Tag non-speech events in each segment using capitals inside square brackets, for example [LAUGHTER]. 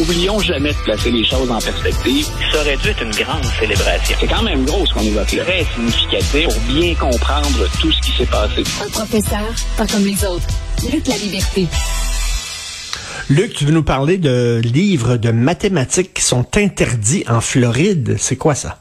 oublions jamais de placer les choses en perspective. Ça aurait dû être une grande célébration. C'est quand même gros ce qu'on évoque là. Très significatif pour bien comprendre tout ce qui s'est passé. Un professeur, pas comme les autres. Luc la liberté. Luc, tu veux nous parler de livres de mathématiques qui sont interdits en Floride. C'est quoi ça?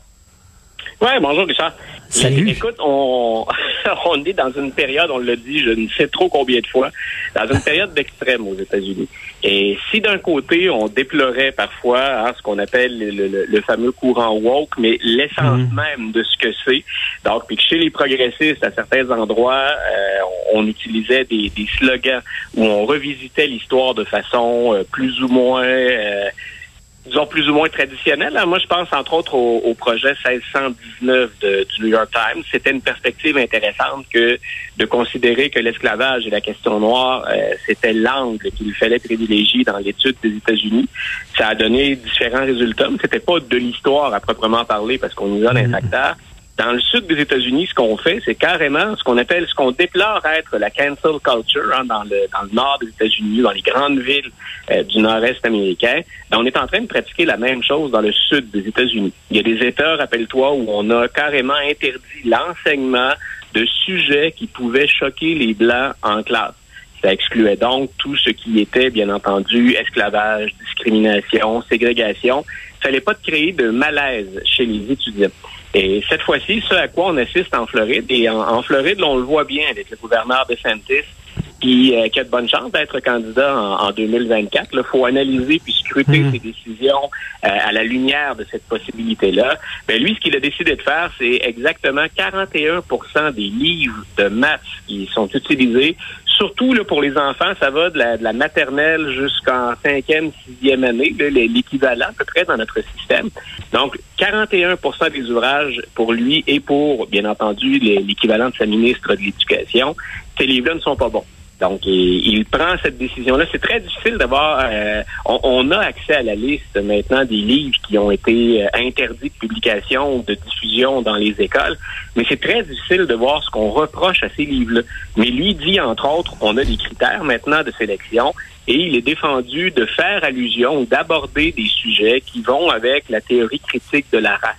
Oui, bonjour Richard. Salut. Écoute, on, [LAUGHS] on est dans une période, on l'a dit, je ne sais trop combien de fois, dans une période d'extrême aux États-Unis. Et si d'un côté, on déplorait parfois hein, ce qu'on appelle le, le, fameux courant woke, mais l'essence Mhm. même de ce que c'est, donc, puis que chez les progressistes, à certains endroits, euh, on, on utilisait des, des slogans où on revisitait l'histoire de façon euh, plus ou moins... euh, disons, plus ou moins traditionnelle. hein. Moi, je pense, entre autres, au, au projet 1619 de- du New York Times. C'était une perspective intéressante que de considérer que l'esclavage et la question noire, euh, c'était l'angle qu'il fallait privilégier dans l'étude des États-Unis. Ça a donné différents résultats, mais c'était pas de l'histoire à proprement parler, parce qu'on isole un facteur. Dans le sud des États-Unis, ce qu'on fait, c'est carrément ce qu'on appelle, ce qu'on déplore être la cancel culture hein, dans, le, dans le nord des États-Unis, dans les grandes villes euh, du nord-est américain. Ben, on est en train de pratiquer la même chose dans le sud des États-Unis. Il y a des États, rappelle-toi, où on a carrément interdit l'enseignement de sujets qui pouvaient choquer les Blancs en classe. Ça excluait donc tout ce qui était, bien entendu, esclavage, discrimination, ségrégation. Il fallait pas créer de malaise chez les étudiants. Et cette fois-ci, ce à quoi on assiste en Floride, et en, en Floride, on le voit bien avec le gouverneur de Santis, qui, euh, qui a de bonnes chances d'être candidat en, en 2024. Il faut analyser puis scruter Mhm. ses décisions euh, à la lumière de cette possibilité-là. Ben lui, ce qu'il a décidé de faire, c'est exactement 41 des livres de maths qui sont utilisés. Surtout là, pour les enfants, ça va de la, de la maternelle jusqu'en cinquième, sixième année, l'équivalent à peu près dans notre système. Donc, 41% des ouvrages pour lui et pour, bien entendu, l'équivalent de sa ministre de l'Éducation, ces livres-là ne sont pas bons. Donc, il, prend cette décision-là. C'est très difficile d'avoir... euh, on, on a accès à la liste maintenant des livres qui ont été euh, interdits de publication ou de diffusion dans les écoles, mais c'est très difficile de voir ce qu'on reproche à ces livres-là. Mais lui dit, entre autres, on a des critères maintenant de sélection et il est défendu de faire allusion ou d'aborder des sujets qui vont avec la théorie critique de la race.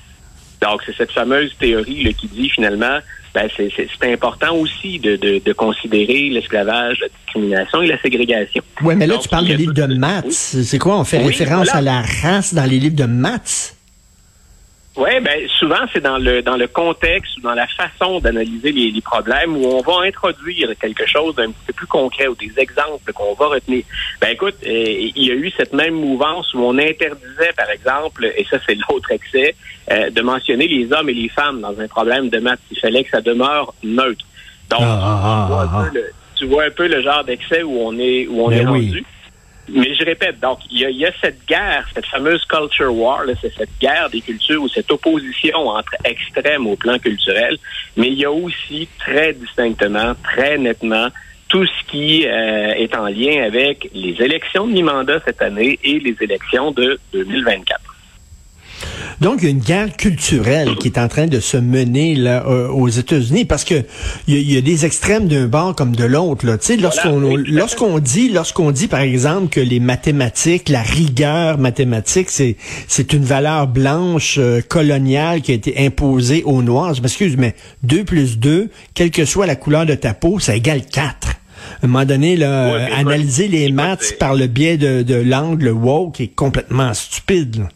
Donc, c'est cette fameuse théorie là, qui dit finalement, ben, c'est, important aussi de, de, de considérer l'esclavage, la discrimination et la ségrégation. Ouais, mais là, Donc, tu parles de livres de maths. Oui. C'est quoi? On fait Oui, référence voilà. à la race dans les livres de maths? Oui, ben souvent c'est dans le dans le contexte ou dans la façon d'analyser les, les problèmes où on va introduire quelque chose d'un petit peu plus concret ou des exemples qu'on va retenir. Ben écoute, euh, il y a eu cette même mouvance où on interdisait, par exemple, et ça c'est l'autre excès, euh, de mentionner les hommes et les femmes dans un problème de maths. Il fallait que ça demeure neutre. Donc, Ah, tu, vois ah, un peu le, tu vois un peu le genre d'excès où on est où on Ben est oui. rendu. Mais je répète, donc, il y, y a cette guerre, cette fameuse culture war, c'est cette guerre des cultures ou cette opposition entre extrêmes au plan culturel, mais il y a aussi très distinctement, très nettement, tout ce qui euh, est en lien avec les élections de mi-mandat cette année et les élections de 2024. Donc, il y a une guerre culturelle qui est en train de se mener là, euh, aux États-Unis parce que il y, a- il y a des extrêmes d'un bord comme de l'autre. là. Tu sais, lorsqu'on lorsqu'on dit lorsqu'on dit par exemple que les mathématiques, la rigueur mathématique, c'est c'est une valeur blanche euh, coloniale qui a été imposée aux Noirs. Je m'excuse, mais 2 plus 2, quelle que soit la couleur de ta peau, ça égale 4. À un moment donné, là, Ouais, euh, analyser les maths par le biais de, de l'angle woke est complètement stupide. là.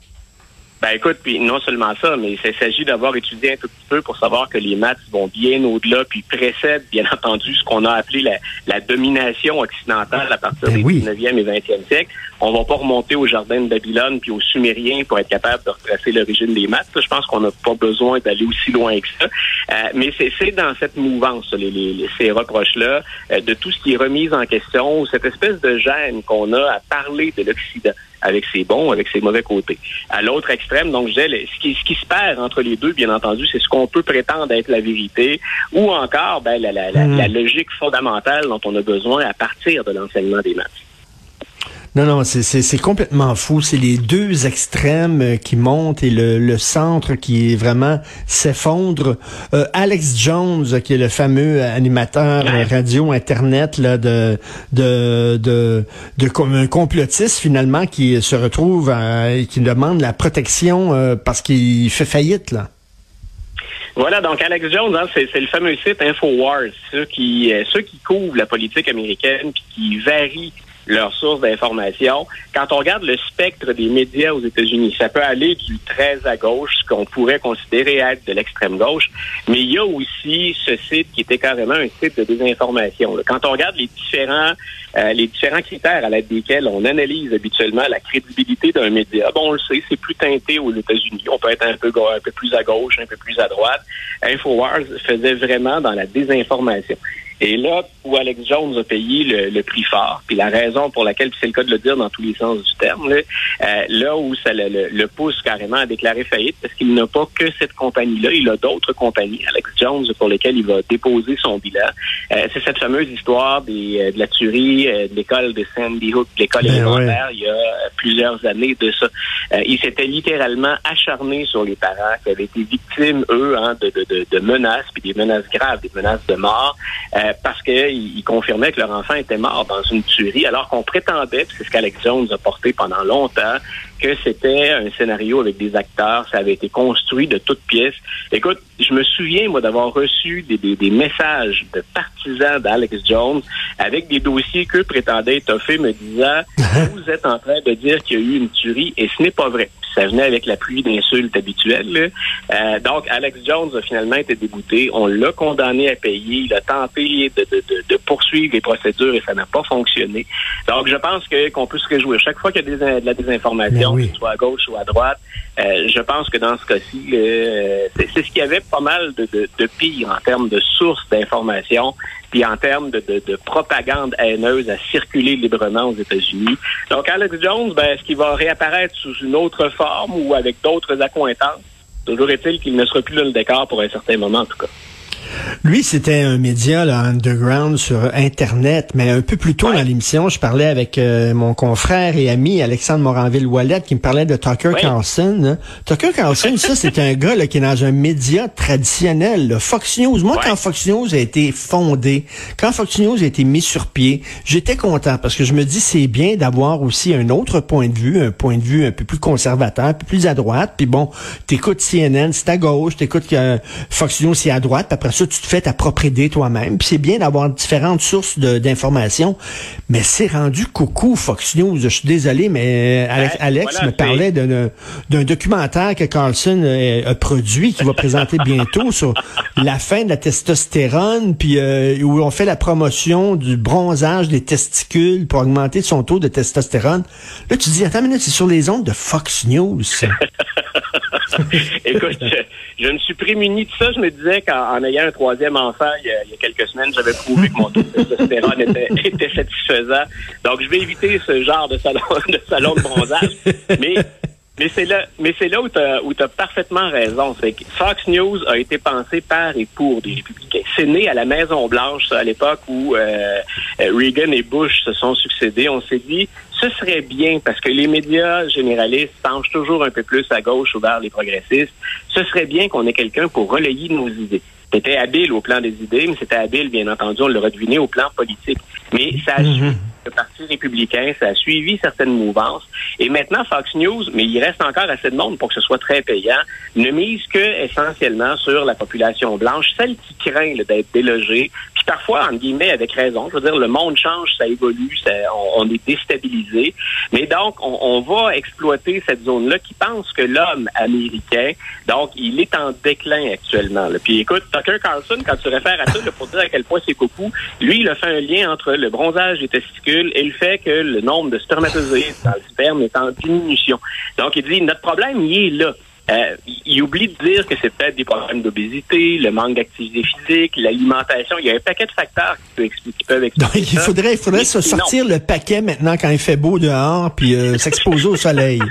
Ben écoute, puis non seulement ça, mais il s'agit d'avoir étudié un tout petit peu pour savoir que les maths vont bien au-delà, puis précèdent bien entendu ce qu'on a appelé la, la domination occidentale à partir Ben des oui. 19e et 20e siècles. On va pas remonter au jardin de Babylone puis aux Sumériens pour être capable de retracer l'origine des maths. Je pense qu'on n'a pas besoin d'aller aussi loin que ça. Euh, mais c'est c'est dans cette mouvance, les, les- les- ces reproches-là, euh, de tout ce qui est remis en question, cette espèce de gêne qu'on a à parler de l'Occident avec ses bons, avec ses mauvais côtés. À l'autre extrême, donc je disais, ce qui, ce qui se perd entre les deux, bien entendu, c'est ce qu'on peut prétendre être la vérité, ou encore ben, la, la, la, Mm. la logique fondamentale dont on a besoin à partir de l'enseignement des maths. Non, non, c'est complètement fou. C'est les deux extrêmes euh, qui montent et le, le centre qui est vraiment s'effondre. Euh, Alex Jones, qui est le fameux animateur radio internet là, de de de, de, un complotiste finalement qui se retrouve et qui demande la protection euh, parce qu'il fait faillite là. Voilà, donc Alex Jones, hein, c'est le fameux site Infowars, ceux qui, ceux qui couvrent la politique américaine puis qui varient leurs sources d'information. Quand on regarde le spectre des médias aux États-Unis, ça peut aller du très à gauche, ce qu'on pourrait considérer être de l'extrême gauche, mais il y a aussi ce site qui était carrément un site de désinformation. Quand on regarde les différents euh, les différents critères à l'aide desquels on analyse habituellement la crédibilité d'un média, bon, on le sait, c'est plus teinté aux États-Unis. On peut être un peu un peu plus à gauche, un peu plus à droite. Infowars faisait vraiment dans la désinformation. Et là, où Alex Jones a payé le, prix fort, puis la raison pour laquelle, c'est le cas de le dire dans tous les sens du terme, là, euh, où ça le, pousse carrément à déclarer faillite, parce qu'il n'a pas que cette compagnie-là, il a d'autres compagnies, Alex Jones, pour lesquelles il va déposer son bilan. Euh, c'est cette fameuse histoire des, euh, de la tuerie de l'école de Sandy Hook, de l'école ben élémentaire, il y a plusieurs années de ça. il s'était littéralement acharné sur les parents qui avaient été victimes, eux, hein, de, de, de, menaces, puis des menaces graves, des menaces de mort. Euh, parce qu'ils confirmaient que leur enfant était mort dans une tuerie, alors qu'on prétendait, c'est ce qu'Alex Jones a porté pendant longtemps, que c'était un scénario avec des acteurs, ça avait été construit de toutes pièces. Écoute, je me souviens, moi, d'avoir reçu des, des, messages de partisans d'Alex Jones avec des dossiers qu'eux prétendaient étoffer, me disant [LAUGHS] Vous êtes en train de dire qu'il y a eu une tuerie et ce n'est pas vrai ça venait avec la pluie d'insultes habituelles. Euh, donc, Alex Jones a finalement été débouté. On l'a condamné à payer. Il a tenté de, de, de, poursuivre les procédures et ça n'a pas fonctionné. Donc, je pense que qu'on peut se réjouir. Chaque fois qu'il y a des, de la désinformation, ben soit à gauche ou à droite, euh, je pense que dans ce cas-ci, euh, c'est ce qu'il y avait pas mal de, de, de pire en termes de sources d'information puis en termes de, de, propagande haineuse à circuler librement aux États-Unis. Donc, Alex Jones, ben, est-ce qu'il va réapparaître sous une autre forme ou avec d'autres accointances? Toujours est-il qu'il ne sera plus dans le décor pour un certain moment, en tout cas. Lui, c'était un média là, underground sur Internet, mais un peu plus tôt dans l'émission, je parlais avec euh, mon confrère et ami Alexandre Moranville-Wallet qui me parlait de Tucker Carlson. Hein. Tucker Carlson, ça, c'est un gars là, qui est dans un média traditionnel, Fox News. Moi, quand Fox News a été fondé, quand Fox News a été mis sur pied, j'étais content parce que je me dis c'est bien d'avoir aussi un autre point de vue, un point de vue un peu plus conservateur, un peu plus à droite. Puis bon, t'écoutes CNN, c'est à gauche, t'écoutes euh, Fox News, c'est à droite. Puis après ça, tu te fais ta propre idée toi-même. Puis c'est bien d'avoir différentes sources d'informations, mais c'est rendu coucou Fox News. Je suis désolé, mais euh, Alex, me parlait d'un documentaire que Carlson euh, a, produit, qui va [LAUGHS] présenter bientôt sur la fin de la testostérone, puis euh, où on fait la promotion du bronzage des testicules pour augmenter son taux de testostérone. Là, tu dis, attends une minute, c'est sur les ondes de Fox News. [LAUGHS] [LAUGHS] Écoute, je, me suis prémuni de ça. Je me disais qu'en ayant un troisième enfant il y a, quelques semaines, j'avais prouvé que mon taux de testostérone était, [LAUGHS] était, satisfaisant. Donc, je vais éviter ce genre de salon de, salon de bronzage. Mais mais c'est là, mais c'est là où tu as, parfaitement raison. C'est que Fox News a été pensé par et pour des républicains. C'est né à la Maison Blanche à l'époque où euh, Reagan et Bush se sont succédés. On s'est dit, ce serait bien parce que les médias généralistes penchent toujours un peu plus à gauche ou vers les progressistes. Ce serait bien qu'on ait quelqu'un pour relayer nos idées. C'était habile au plan des idées, mais c'était habile, bien entendu, on l'a deviné au plan politique. Mais ça a mhm le Parti républicain, ça a suivi certaines mouvances. Et maintenant, Fox News, mais il reste encore assez de monde pour que ce soit très payant, ne mise que essentiellement sur la population blanche, celle qui craint d'être délogée, parfois, en guillemets, avec raison. Je veux dire, le monde change, ça évolue, ça, on, est déstabilisé. Mais donc, on, on va exploiter cette zone-là qui pense que l'homme américain, donc, il est en déclin actuellement. Là. Puis écoute, Tucker Carlson, quand tu réfères à ça, là, pour dire à quel point c'est coucou, lui, il a fait un lien entre le bronzage des testicules et le fait que le nombre de spermatozoïdes dans le sperme est en diminution. Donc, il dit, notre problème, il est là. Euh, il oublie de dire que c'est peut-être des problèmes d'obésité, le manque d'activité physique, l'alimentation. Il y a un paquet de facteurs qui, peuvent expliquer. Donc, il faudrait, il faudrait se sortir le paquet maintenant quand il fait beau dehors, puis euh, s'exposer au soleil. [LAUGHS]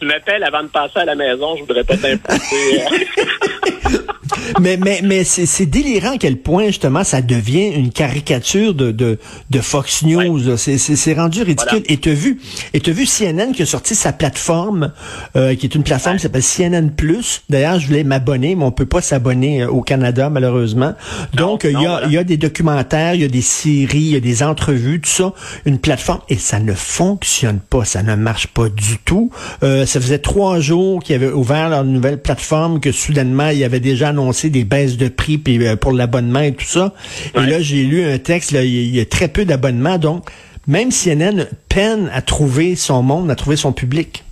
tu m'appelles avant de passer à la maison, je voudrais pas t'imposer. Euh. [LAUGHS] mais mais, mais c'est délirant à quel point, justement, ça devient une caricature de, de, de Fox News. C'est rendu ridicule. Et tu as vu, et vu CNN qui a sorti sa plateforme, euh, qui est une plateforme qui s'appelle CNN Plus. D'ailleurs, je voulais m'abonner, mais on peut pas s'abonner euh, au Canada, malheureusement. Donc, il y, a, y a des documentaires, il y a des séries, il y a des entrevues, tout ça. Une plateforme, et ça ne fonctionne pas, ça ne marche pas du tout. Euh, ça faisait trois jours qu'ils avaient ouvert leur nouvelle plateforme, que soudainement, il y avait déjà annoncé des baisses de prix puis, euh, pour l'abonnement et tout ça. Et là, j'ai lu un texte, là, il y a très peu d'abonnements, donc même CNN peine à trouver son monde, à trouver son public.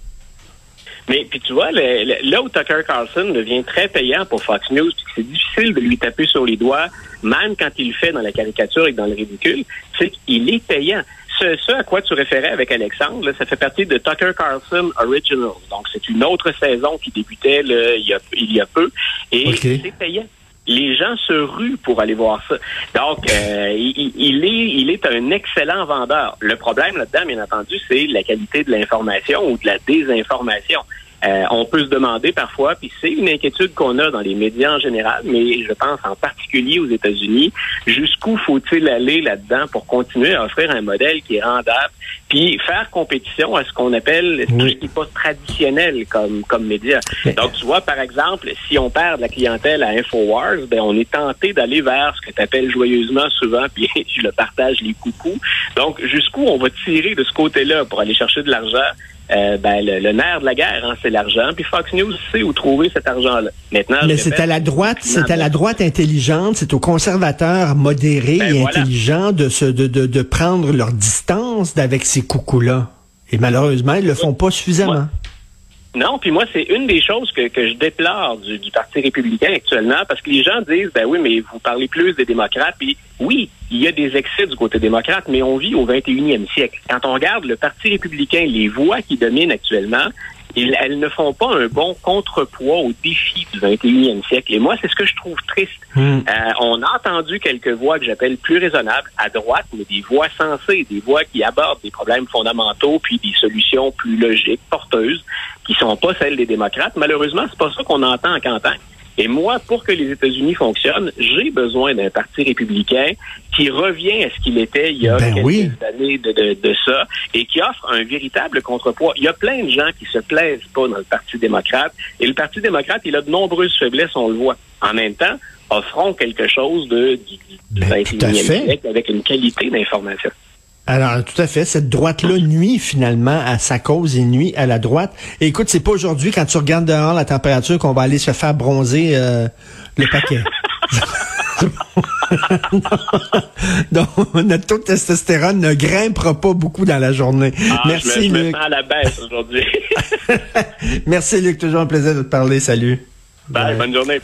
Mais puis tu vois, là où Tucker Carlson devient très payant pour Fox News, c'est difficile de lui taper sur les doigts, même quand il le fait dans la caricature et dans le ridicule, c'est qu'il est payant. Ce, à quoi tu référais avec Alexandre, ça fait partie de Tucker Carlson Original. Donc, c'est une autre saison qui débutait il, y a, il y a peu. Et c'est payant les gens se ruent pour aller voir ça. Donc, euh, [LAUGHS] il, est, il est un excellent vendeur. Le problème là-dedans, bien entendu, c'est la qualité de l'information ou de la désinformation. Euh, on peut se demander parfois, puis c'est une inquiétude qu'on a dans les médias en général, mais je pense en particulier aux États-Unis, jusqu'où faut-il aller là-dedans pour continuer à offrir un modèle qui est rendable, puis faire compétition à ce qu'on appelle tout ce qui n'est pas traditionnel comme comme média. Donc tu vois par exemple, si on perd de la clientèle à Infowars, ben on est tenté d'aller vers ce que tu appelles joyeusement souvent, [LAUGHS] puis je le partage les coucous. Donc jusqu'où on va tirer de ce côté-là pour aller chercher de l'argent euh, ben, le, nerf de la guerre, hein, c'est l'argent. Puis Fox News sait où trouver cet argent-là. Maintenant, mais c'est à la droite, c'est à la droite intelligente, c'est aux conservateurs modérés ben, et intelligents de, se, de, de, de prendre leur distance avec ces coucous-là. Et malheureusement, ils le font pas suffisamment. Non, puis moi, c'est une des choses que, que je déplore du, Parti républicain actuellement, parce que les gens disent, ben oui, mais vous parlez plus des démocrates, puis oui, il y a des excès du côté démocrate, mais on vit au 21e siècle. Quand on regarde le Parti républicain, les voix qui dominent actuellement, elles ne font pas un bon contrepoids aux défis du 21e siècle. Et moi, c'est ce que je trouve triste. Hmm. Euh, on a entendu quelques voix que j'appelle plus raisonnables à droite, mais des voix sensées, des voix qui abordent des problèmes fondamentaux, puis des solutions plus logiques, porteuses, qui sont pas celles des démocrates. Malheureusement, c'est pas ça qu'on entend en campagne. Et moi, pour que les États-Unis fonctionnent, j'ai besoin d'un parti républicain qui revient à ce qu'il était il y a ben quelques années de, ça et qui offre un véritable contrepoids. Il y a plein de gens qui se plaisent pas dans le Parti démocrate et le Parti démocrate, il a de nombreuses faiblesses, on le voit. En même temps, offrons quelque chose de, du, 21e ben, siècle avec une qualité d'information. Alors, tout à fait. Cette droite-là nuit finalement à sa cause et nuit à la droite. Et écoute, c'est pas aujourd'hui, quand tu regardes dehors la température, qu'on va aller se faire bronzer euh, le paquet. [LAUGHS] Donc, notre taux de testostérone ne grimpera pas beaucoup dans la journée. Ah, Merci, Luc. à la baisse aujourd'hui. [LAUGHS] Merci, Luc. Toujours un plaisir de te parler. Salut. Bye. bonne journée.